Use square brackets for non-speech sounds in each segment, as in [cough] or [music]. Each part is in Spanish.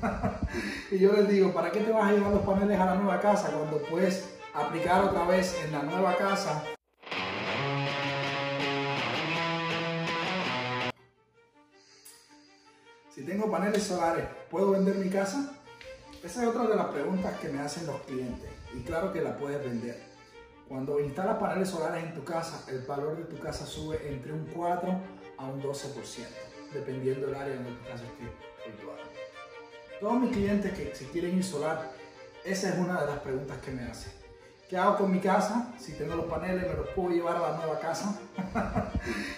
[laughs] y yo les digo, ¿para qué te vas a llevar los paneles a la nueva casa cuando puedes aplicar otra vez en la nueva casa? Si tengo paneles solares, ¿puedo vender mi casa? Esa es otra de las preguntas que me hacen los clientes y claro que la puedes vender. Cuando instalas paneles solares en tu casa, el valor de tu casa sube entre un 4 a un 12%, dependiendo del área el que estás situado. Todos mis clientes que si quieren insolar, esa es una de las preguntas que me hacen. ¿Qué hago con mi casa? Si tengo los paneles, ¿me los puedo llevar a la nueva casa? [laughs]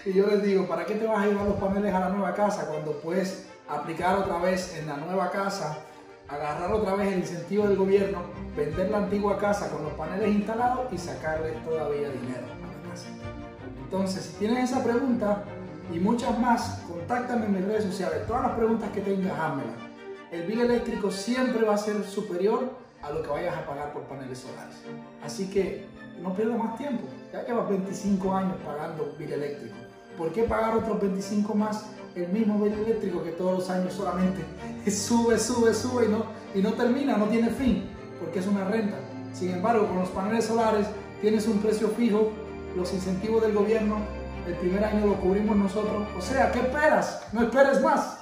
y yo les digo, ¿para qué te vas a llevar los paneles a la nueva casa cuando puedes aplicar otra vez en la nueva casa agarrar otra vez el incentivo del gobierno, vender la antigua casa con los paneles instalados y sacarle todavía dinero a la casa. Entonces, si tienes esa pregunta y muchas más, contáctame en mis redes sociales. Todas las preguntas que tengas, házmelas. El bill eléctrico siempre va a ser superior a lo que vayas a pagar por paneles solares. Así que no pierdas más tiempo. Ya llevas 25 años pagando bill eléctrico. ¿Por qué pagar otros 25 más el mismo bill eléctrico que todos los años solamente [laughs] sube, sube, sube y no, y no termina, no tiene fin, porque es una renta. Sin embargo, con los paneles solares tienes un precio fijo, los incentivos del gobierno, el primer año lo cubrimos nosotros. O sea, ¿qué esperas? No esperes más.